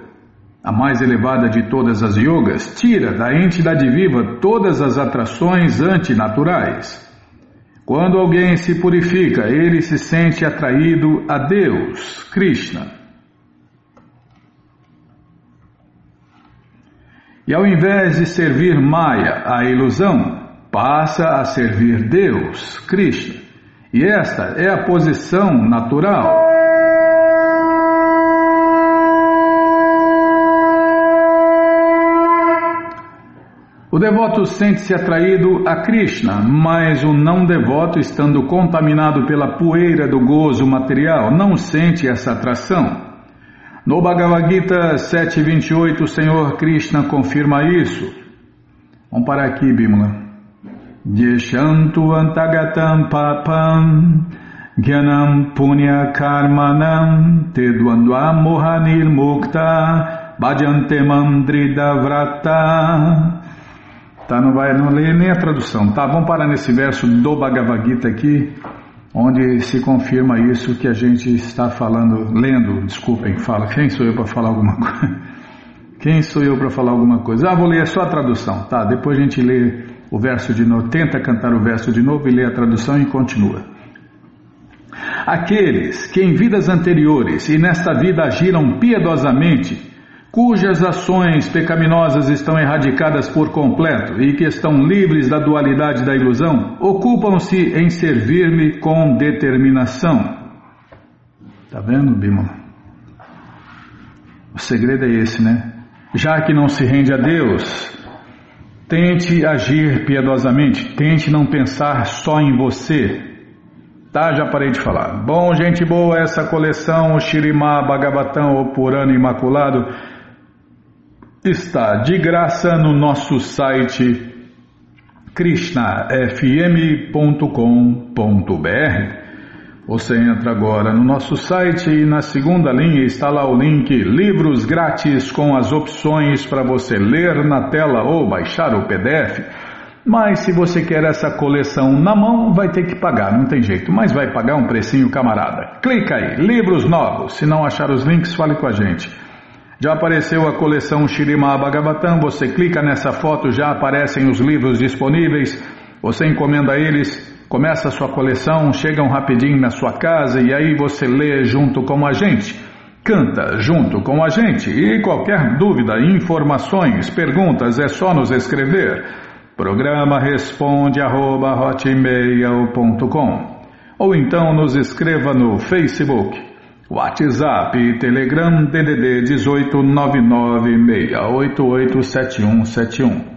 a mais elevada de todas as yogas, tira da entidade viva todas as atrações antinaturais. Quando alguém se purifica, ele se sente atraído a Deus, Krishna. E ao invés de servir Maya, a ilusão, passa a servir Deus, Krishna. E esta é a posição natural. O devoto sente-se atraído a Krishna, mas o não devoto, estando contaminado pela poeira do gozo material, não sente essa atração. No Bhagavad Gita 7.28, o Senhor Krishna confirma isso. Vamos parar aqui, Bimala. Yeshantu papam Gyanam punya karmanam Tedwandva mohanil mukta Bhajante mandrida vrata Tá, não vai não ler nem a tradução. Tá, vamos parar nesse verso do Bhagavad Gita aqui, onde se confirma isso que a gente está falando, lendo, desculpem, fala. Quem sou eu para falar alguma <laughs> coisa? Quem sou eu para falar alguma coisa? Ah, vou ler só a tradução. Tá, depois a gente lê o verso de novo, tenta cantar o verso de novo e lê a tradução e continua. Aqueles que em vidas anteriores e nesta vida agiram piedosamente, cujas ações pecaminosas estão erradicadas por completo e que estão livres da dualidade da ilusão, ocupam-se em servir-me com determinação. Tá vendo, Bima? O segredo é esse, né? Já que não se rende a Deus, tente agir piedosamente, tente não pensar só em você. Tá, já parei de falar. Bom, gente boa, essa coleção, o Shirimá Bhagavatam, o Purana Imaculado, está de graça no nosso site krishnafm.com.br. Você entra agora no nosso site e na segunda linha está lá o link Livros Grátis com as opções para você ler na tela ou baixar o PDF. Mas se você quer essa coleção na mão, vai ter que pagar, não tem jeito, mas vai pagar um precinho camarada. Clica aí, livros novos. Se não achar os links, fale com a gente. Já apareceu a coleção Shirima Bhagavatam, você clica nessa foto, já aparecem os livros disponíveis, você encomenda eles, começa a sua coleção, chegam rapidinho na sua casa e aí você lê junto com a gente, canta junto com a gente e qualquer dúvida, informações, perguntas é só nos escrever. Programa responde arroba, ou então nos escreva no Facebook WhatsApp, Telegram, DDD 18996887171.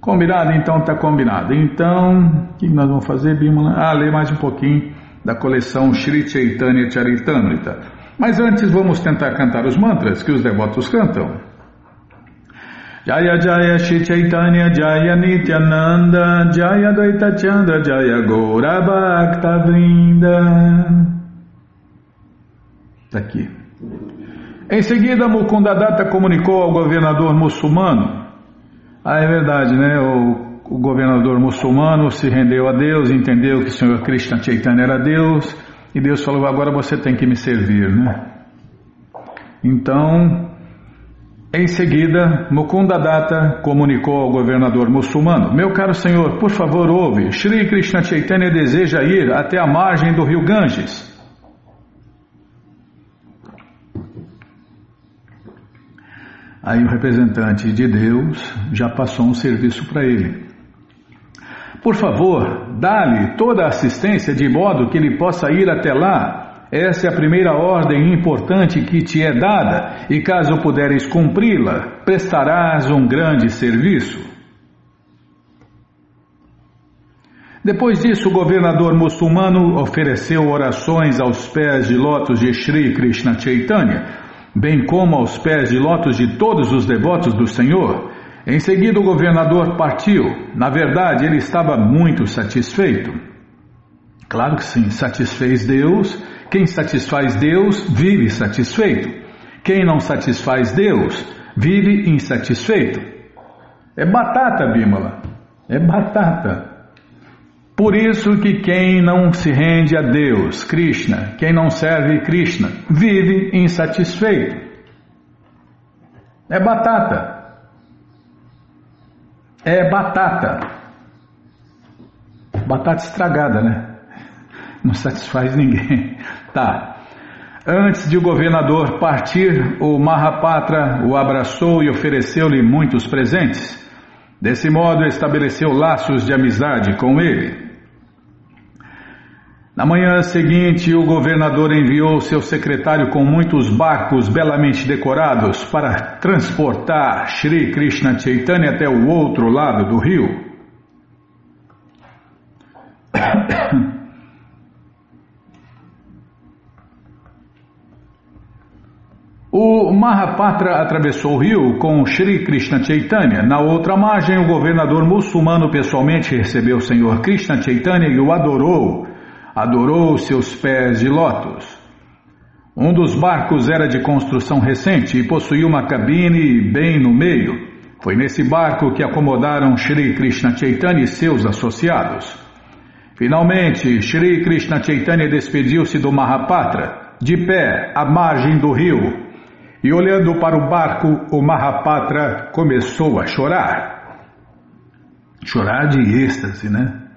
Combinado? Então tá combinado. Então, o que nós vamos fazer, Bimala? Ah, ler mais um pouquinho da coleção Sri Chaitanya Charitamrita. Mas antes vamos tentar cantar os mantras que os devotos cantam. Jaya Jaya Shri Chaitanya Jaya Nityananda Jaya Dvaita Chandra Jaya Gaura Bhakta Vrinda Está aqui. Em seguida, Mukundadatta comunicou ao governador muçulmano. Ah, é verdade, né? O, o, governador muçulmano se rendeu a Deus, entendeu que o Senhor Krishna Chaitanya era Deus, e Deus falou: agora você tem que me servir, né? Então, em seguida, Mukundadatta comunicou ao governador muçulmano: Meu caro senhor, por favor, ouve. Shri Krishna Chaitanya deseja ir até a margem do rio Ganges. Aí o representante de Deus já passou um serviço para ele. Por favor, dá-lhe toda a assistência de modo que ele possa ir até lá. Essa é a primeira ordem importante que te é dada, e caso puderes cumpri-la, prestarás um grande serviço. Depois disso, o governador muçulmano ofereceu orações aos pés de lótus de Sri Krishna Chaitanya, bem como aos pés de lótus de todos os devotos do Senhor. Em seguida, o governador partiu. Na verdade, ele estava muito satisfeito. Claro que sim, satisfez Deus. Quem satisfaz Deus vive satisfeito. Quem não satisfaz Deus vive insatisfeito. É batata, Bímola. É batata. Por isso que quem não se rende a Deus, Krishna, quem não serve Krishna, vive insatisfeito. É batata. É batata. Batata estragada, né? Não satisfaz ninguém. <laughs> Tá. Antes de o governador partir, o Mahapatra o abraçou e ofereceu-lhe muitos presentes. Desse modo, estabeleceu laços de amizade com ele. Na manhã seguinte, o governador enviou seu secretário com muitos barcos belamente decorados para transportar Sri Krishna Chaitanya até o outro lado do rio. O Mahapatra atravessou o rio com Sri Krishna Chaitanya. Na outra margem, o governador muçulmano pessoalmente recebeu o Senhor Krishna Chaitanya e o adorou adorou seus pés de lótus. Um dos barcos era de construção recente e possuía uma cabine bem no meio. Foi nesse barco que acomodaram Sri Krishna Chaitanya e seus associados. Finalmente, Sri Krishna Chaitanya despediu-se do Mahapatra, de pé, à margem do rio, e olhando para o barco, o Mahapatra começou a chorar. Chorar de êxtase, né?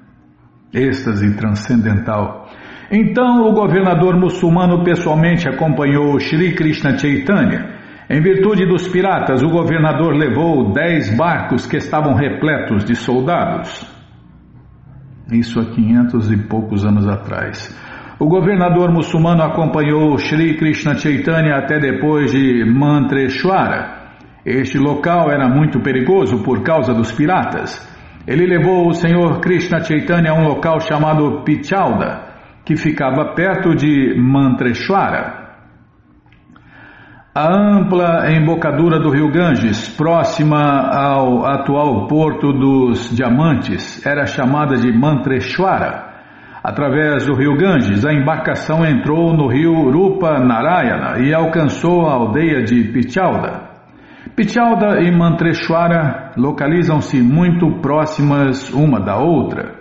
Êxtase transcendental. Então o governador muçulmano pessoalmente acompanhou Sri Krishna Chaitanya. Em virtude dos piratas, o governador levou dez barcos que estavam repletos de soldados. Isso há quinhentos e poucos anos atrás. O governador muçulmano acompanhou Sri Krishna Chaitanya até depois de Mantreshwara. Este local era muito perigoso por causa dos piratas. Ele levou o senhor Krishna Chaitanya a um local chamado Pichalda, que ficava perto de Mantreshwara. A ampla embocadura do rio Ganges, próxima ao atual Porto dos Diamantes, era chamada de Mantreshwara. Através do rio Ganges, a embarcação entrou no rio Rupa Narayana e alcançou a aldeia de Pichalda. Pichalda e Mantreshwara localizam-se muito próximas uma da outra.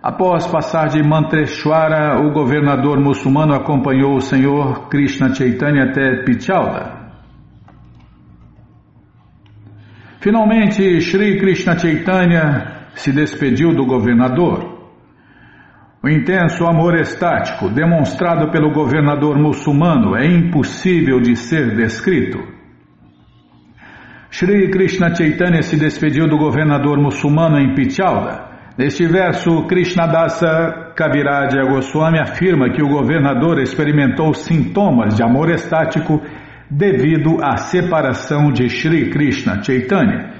Após passar de Mantreshwara, o governador muçulmano acompanhou o senhor Krishna Chaitanya até Pichalda. Finalmente, Sri Krishna Chaitanya se despediu do governador. O intenso amor estático demonstrado pelo governador muçulmano é impossível de ser descrito. Sri Krishna Chaitanya se despediu do governador muçulmano em Pichalda. Neste verso, Krishnadasa Kaviraja Goswami afirma que o governador experimentou sintomas de amor estático devido à separação de Sri Krishna Chaitanya.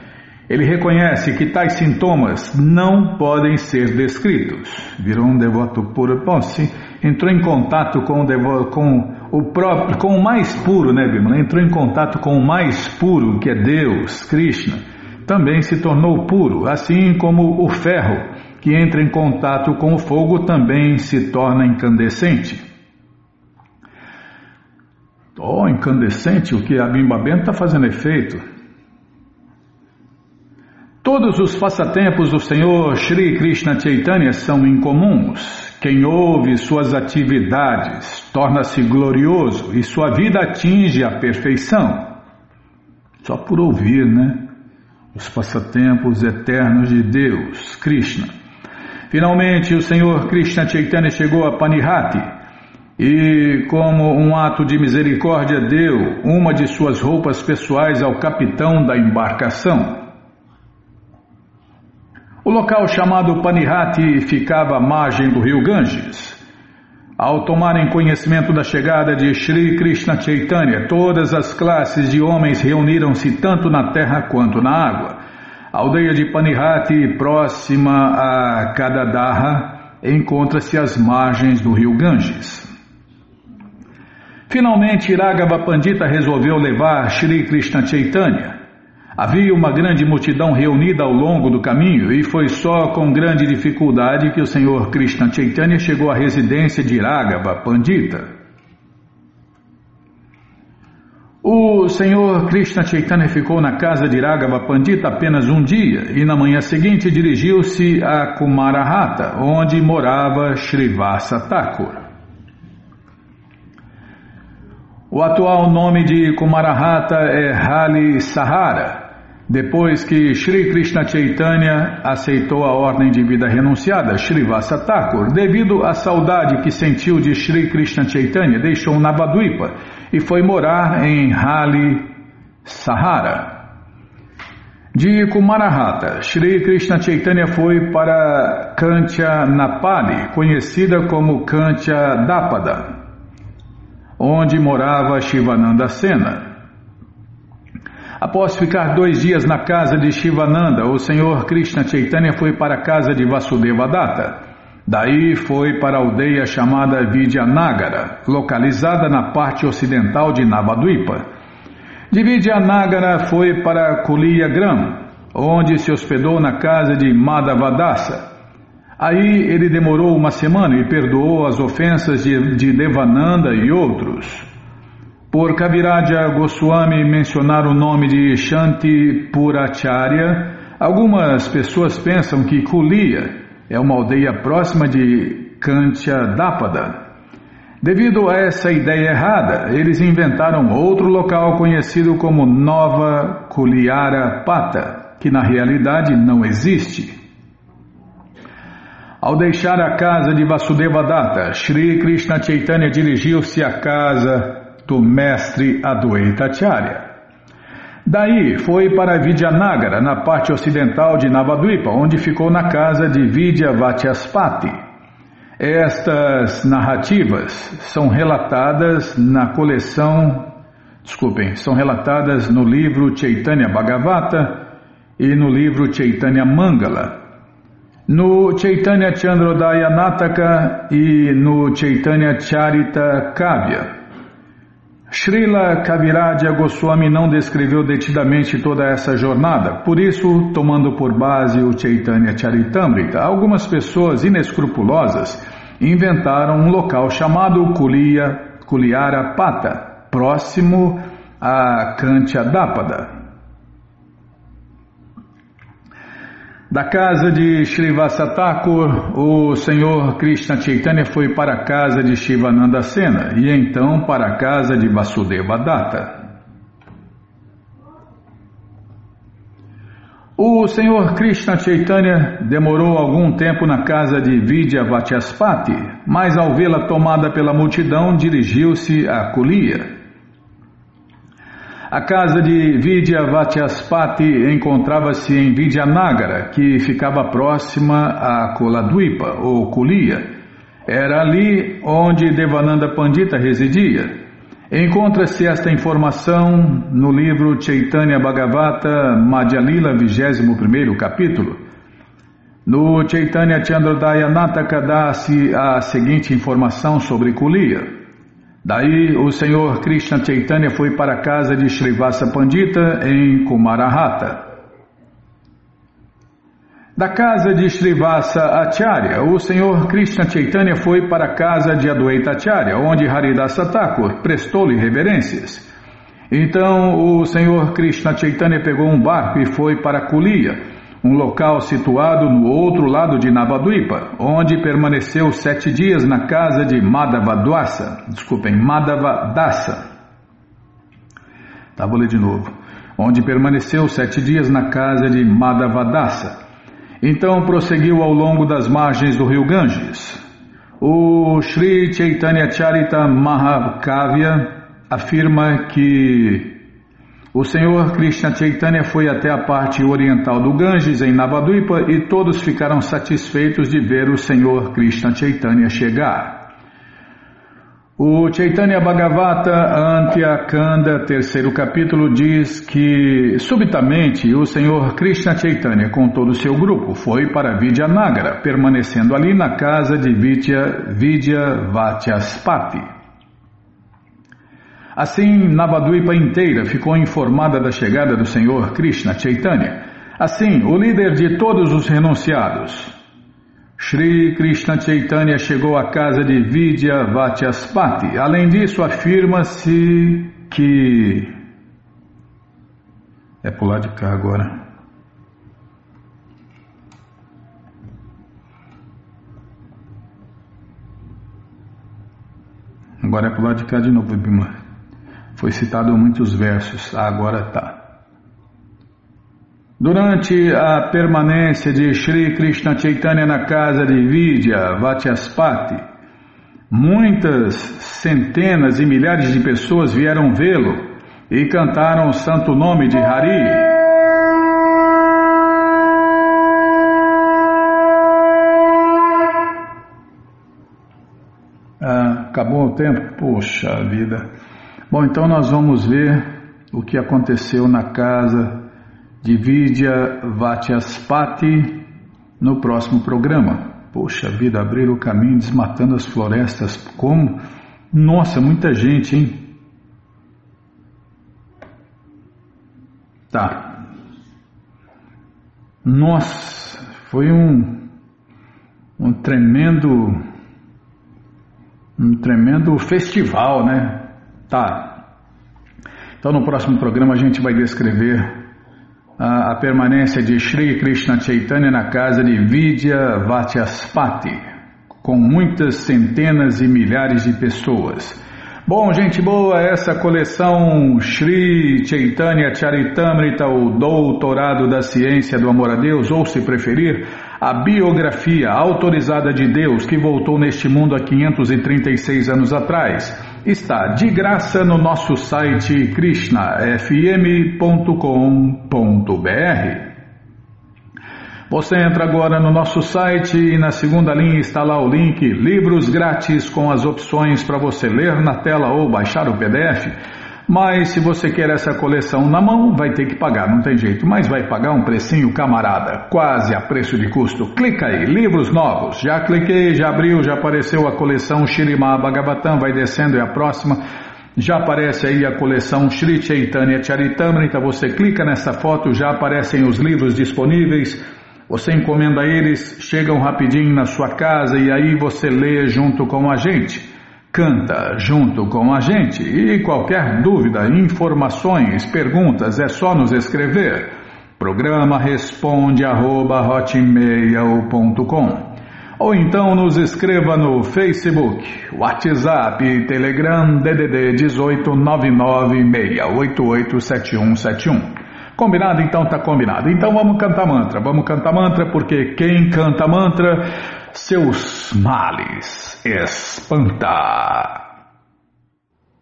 Ele reconhece que tais sintomas não podem ser descritos. Virou um devoto. Bom, sim, entrou em contato com o, devo, com o próprio, com o mais puro, né, Bimala? Entrou em contato com o mais puro, que é Deus, Krishna também se tornou puro, assim como o ferro, que entra em contato com o fogo, também se torna incandescente. Oh, incandescente, o que a Bimba Bento está fazendo efeito. Todos os passatempos do Senhor Sri Krishna Chaitanya são incomuns. Quem ouve suas atividades torna-se glorioso e sua vida atinge a perfeição. Só por ouvir, né? os passatempos eternos de Deus, Krishna. Finalmente, o Senhor Krishna Chaitanya chegou a Panihati e, como um ato de misericórdia, deu uma de suas roupas pessoais ao capitão da embarcação. O local chamado Panihati ficava à margem do rio Ganges. Ao tomarem conhecimento da chegada de Sri Krishna Chaitanya, todas as classes de homens reuniram-se tanto na terra quanto na água. A aldeia de Panihati, próxima a Kadadaha, encontra-se às margens do rio Ganges. Finalmente, Iragava Pandita resolveu levar Sri Krishna Chaitanya Havia uma grande multidão reunida ao longo do caminho e foi só com grande dificuldade que o senhor Krishna Chaitanya chegou à residência de Iragava Pandita. O senhor Krishna Chaitanya ficou na casa de Iragava Pandita apenas um dia e na manhã seguinte dirigiu-se a Kumarahata, onde morava Srivasa Thakur. O atual nome de Kumarahata é Hali Sahara. Depois que Sri Krishna Chaitanya aceitou a ordem de vida renunciada, Srivasa Thakur, devido à saudade que sentiu de Sri Krishna Chaitanya, deixou Navadvipa e foi morar em Hali Sahara. De Kumarahata, Sri Krishna Chaitanya foi para Kantya Napali, conhecida como Kantya Dapada, onde morava Shivananda Sena. Após ficar dois dias na casa de Shivananda, o senhor Krishna Chaitanya foi para a casa de Vasudeva Datta. Daí foi para a aldeia chamada Vidyanagara, localizada na parte ocidental de Navadvipa. De Vidyanagara foi para Kuliyagram, onde se hospedou na casa de Madhavadasa. Aí ele demorou uma semana e perdoou as ofensas de, de Devananda e outros. Por Kaviraja Goswami mencionar o nome de Shanti Puracharya, algumas pessoas pensam que Kulia é uma aldeia próxima de Kantyadapada. Devido a essa ideia errada, eles inventaram outro local conhecido como Nova Kuliara Pata, que na realidade não existe. Ao deixar a casa de Vasudeva Datta, Sri Krishna Chaitanya dirigiu-se à casa do mestre Adwaita Acharya. Daí foi para Vidyanagara, na parte ocidental de Navadvipa, onde ficou na casa de Vidya Vatyaspati. Estas narrativas são relatadas na coleção, desculpem, são relatadas no livro Chaitanya Bhagavata e no livro Chaitanya Mangala, no Chaitanya Chandrodaya Nataka e no Chaitanya Charita Kavya. Srila Kaviraja Goswami não descreveu detidamente toda essa jornada, por isso, tomando por base o Chaitanya Charitamrita, algumas pessoas inescrupulosas inventaram um local chamado Kuliya, Kuliara Pata, próximo a Kantyadapada. Da casa de Srivasa Thakur, o senhor Krishna Chaitanya foi para a casa de Shivananda Sena e então para a casa de Vasudeva Datta. O senhor Krishna Chaitanya demorou algum tempo na casa de Vidya Vatyaspati, mas ao vê-la tomada pela multidão dirigiu-se a Kulia. A casa de Vidya Vatyaspati encontrava-se em Vidyanagara, que ficava próxima a Koladwipa, ou Kulia. Era ali onde Devananda Pandita residia. Encontra-se esta informação no livro Chaitanya Bhagavata Madhyalila, 21 capítulo. No Chaitanya Chandrodaya Nataka dá-se a seguinte informação sobre Kulia. Daí o senhor Krishna Chaitanya foi para a casa de Srivasa Pandita em Kumarahata. Da casa de Srivasa Acharya, o senhor Krishna Chaitanya foi para a casa de Adwaita Acharya, onde Haridasa Thakur prestou-lhe reverências. Então o senhor Krishna Chaitanya pegou um barco e foi para Kulia, um local situado no outro lado de Navadvipa, onde permaneceu sete dias na casa de Madhavadwasa, desculpem, Madhavadasa. Tá, vou ler de novo. Onde permaneceu sete dias na casa de Madhavadasa. Então prosseguiu ao longo das margens do rio Ganges. O Sri Chaitanya Charita Mahavakavya afirma que o Senhor Krishna Chaitanya foi até a parte oriental do Ganges, em Navadvipa, e todos ficaram satisfeitos de ver o Senhor Krishna Chaitanya chegar. O Chaitanya Bhagavata Antyakanda, terceiro capítulo, diz que subitamente o Senhor Krishna Chaitanya, com todo o seu grupo, foi para Vidyanagara, permanecendo ali na casa de Vidya, Vidya. Assim, Navadvipa inteira ficou informada da chegada do Senhor Krishna Chaitanya. Assim, o líder de todos os renunciados, Sri Krishna Chaitanya chegou à casa de Vidya Vatyaspati. Além disso, afirma-se que. É pular de cá agora. Agora é pular de cá de novo, Bima. Foi citado muitos versos, agora está. Durante a permanência de Sri Krishna Chaitanya na casa de Vidya Vatyaspati, muitas centenas e milhares de pessoas vieram vê-lo e cantaram o santo nome de Hari. Ah, acabou o tempo? Poxa vida. Bom, então nós vamos ver o que aconteceu na casa de Vidya Vatyaspati no próximo programa. Poxa vida, abrir o caminho desmatando as florestas. Como? Nossa, muita gente, hein? Tá. Nossa, foi um, um tremendo, um tremendo festival, né? Tá. Então, no próximo programa, a gente vai descrever a, a permanência de Sri Krishna Chaitanya na casa de Vidya Vatyaspati, com muitas centenas e milhares de pessoas. Bom, gente boa, essa coleção Sri Chaitanya Charitamrita, o Doutorado da Ciência do Amor a Deus, ou se preferir, a biografia autorizada de Deus que voltou neste mundo há 536 anos atrás, está de graça no nosso site krishnafm.com.br. Você entra agora no nosso site e na segunda linha está lá o link Livros Grátis com as opções para você ler na tela ou baixar o PDF. Mas se você quer essa coleção na mão, vai ter que pagar, não tem jeito. Mas vai pagar um precinho, camarada, quase a preço de custo. Clica aí, livros novos. Já cliquei, já abriu, já apareceu a coleção Shirimá Bhagavatam, vai descendo, é a próxima. Já aparece aí a coleção Sri Chaitanya Charitamrita, você clica nessa foto, já aparecem os livros disponíveis. Você encomenda eles, chegam rapidinho na sua casa e aí você lê junto com a gente. Canta junto com a gente. E qualquer dúvida, informações, perguntas, é só nos escrever. Programa responde arroba, ou então nos escreva no Facebook, WhatsApp, Telegram, DDD 18 996887171. Combinado? Então tá combinado. Então vamos cantar mantra. Vamos cantar mantra porque quem canta mantra, seus males. Espanta.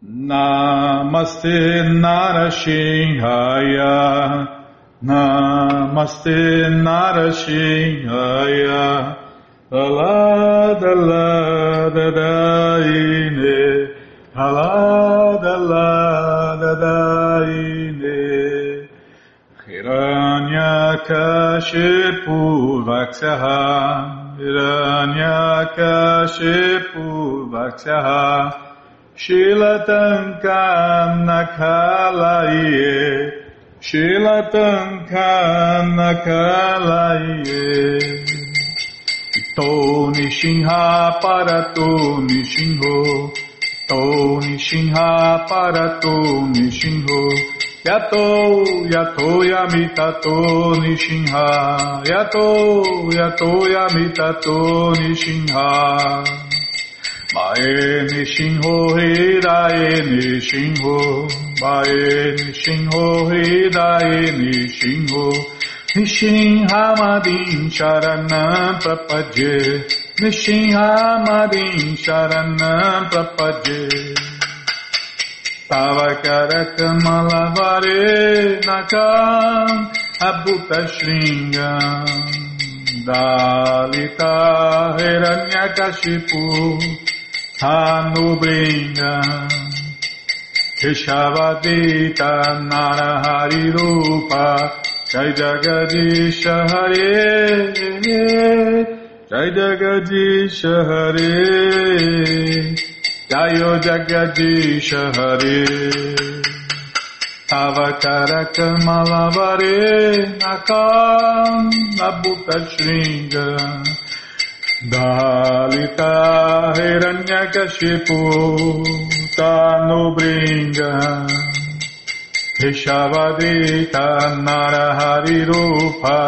Namaste Narashinhaya Namaste Narashinhaya Alada lada daine Alada हिरण्यकशिपुवक्ष्यः शीलतङ्काम् नखालये शीलतङ्काम् नखालये Tô Nishinha para Tô Nishinho, Tô Nishinha para Tô Nishinho. Yato, yato, yamitato, nishinha. Yato, yato, yamitato, nishinha. Mae nishinho, hidae nishinho. Mae nishinho, hidae nishinho. Nishinha madin sharanam prapadye. Nishinha madin sharanam prapadye. Tavakarakamalavare nakam abhuta shringam Dalita hiranyakashipu hanubringam Keshavadita narahari rupa. Jai Jagadisha Hare Jai Jagadisha Hare Jayo Jagadisha Hare Avakarakama Lavare Nakam Nabuta Shringa Dalita Hiranyakashipu Tanubringa Rishavadita Narahari Rupa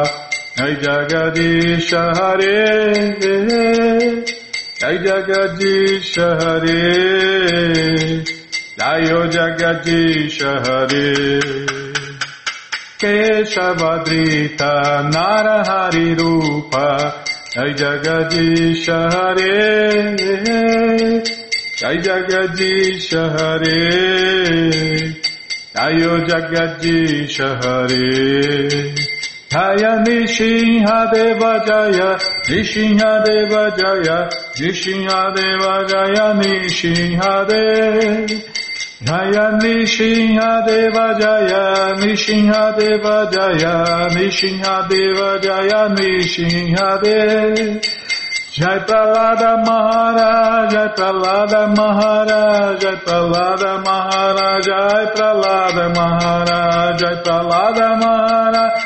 Jai Jagadisha Hare Hare Jai Jagadisha Hare. Jai Jagadish Hare. Jagadish Keshavadrita Narahari Rupa. Jai Jagadish Hare. Jai Jagadish Hare. Jayo Jagadish Hare Jaya Nishinha Deva Jaya Nishinha Deva Jaya Nishinha Deva Jaya Nishinha Deva Jaya Nishinha Deva Jaya Nishinha Deva Jaya Nishinha Deva Jaya Nishinha Deva Jai Pralada Maharaj, Jai Pralada Maharaj, Jai Pralada Maharaj, Jai Pralada Maharaj, Jai Pralada Maharaj,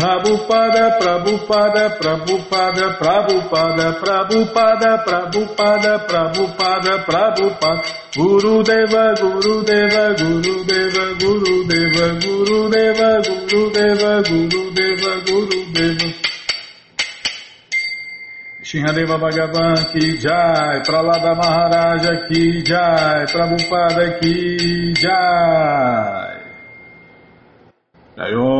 Prabhupada, Prabhupada, Prabhupada, Prabhupada, Prabhupada, Prabhupada, Prabhupada, Prabhupada, Guru Deva, Guru Deva, Guru Deva, Guru Deva, Guru Deva, Guru Deva, Guru Deva, Guru Deva. Shinhadeva Bhagavan ki jai, Pralada Maharaja ki jai, Prabhupada ki jai. Jayom